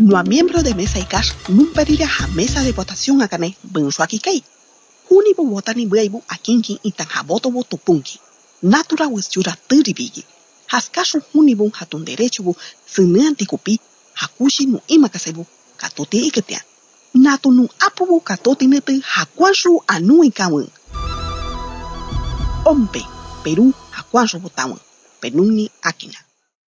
No a miembro de mesa y cash, nun pedirá a mesa de votación a cané, benzo aquí kei. Huni votani buibu a kinki y tan haboto voto punki. Natura wis yura tiri bigi. Haskashu huni bu hatun derecho bu, sinean tikupi, hakushi nu ima katote. Natu nu apu bu katote nete hakuanshu anu ikawen. Ompe, Perú, hakuanshu botawan. Penuni akina.